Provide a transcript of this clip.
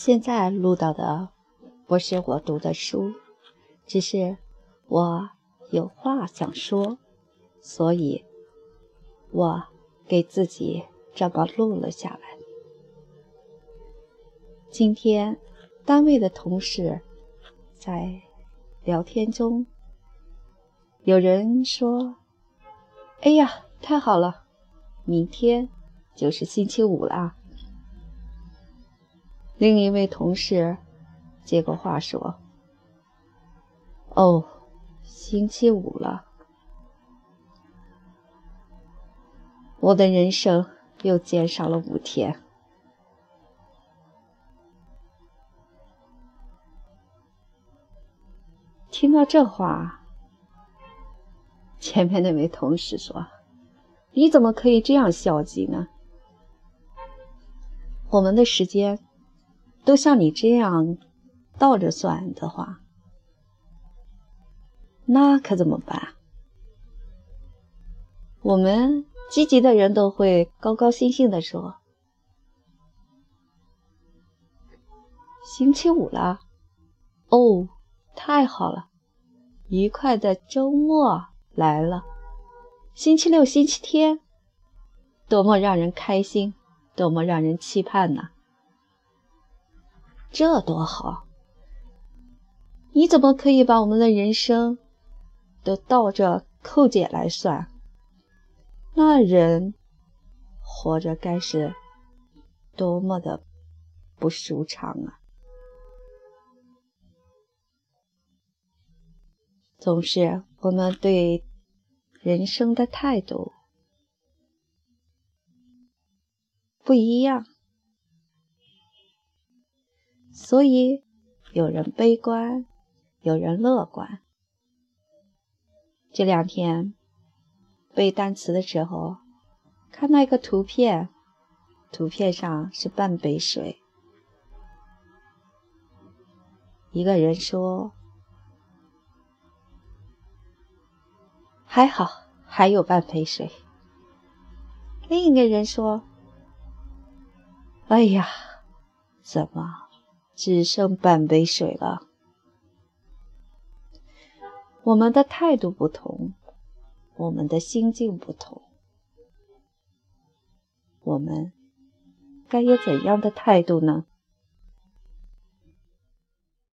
现在录到的不是我读的书，只是我有话想说，所以我给自己这么录了下来。今天单位的同事在聊天中，有人说：“哎呀，太好了，明天就是星期五了。”另一位同事接过话说：“哦，星期五了，我的人生又减少了五天。”听到这话，前面那位同事说：“你怎么可以这样消极呢？我们的时间……”都像你这样倒着算的话，那可怎么办？我们积极的人都会高高兴兴的说：“星期五了，哦，太好了，愉快的周末来了。星期六、星期天，多么让人开心，多么让人期盼呐！”这多好！你怎么可以把我们的人生都倒着扣减来算？那人活着该是多么的不舒畅啊！总是我们对人生的态度不一样。所以，有人悲观，有人乐观。这两天背单词的时候，看到一个图片，图片上是半杯水。一个人说：“还好，还有半杯水。”另一个人说：“哎呀，怎么？”只剩半杯水了。我们的态度不同，我们的心境不同，我们该有怎样的态度呢？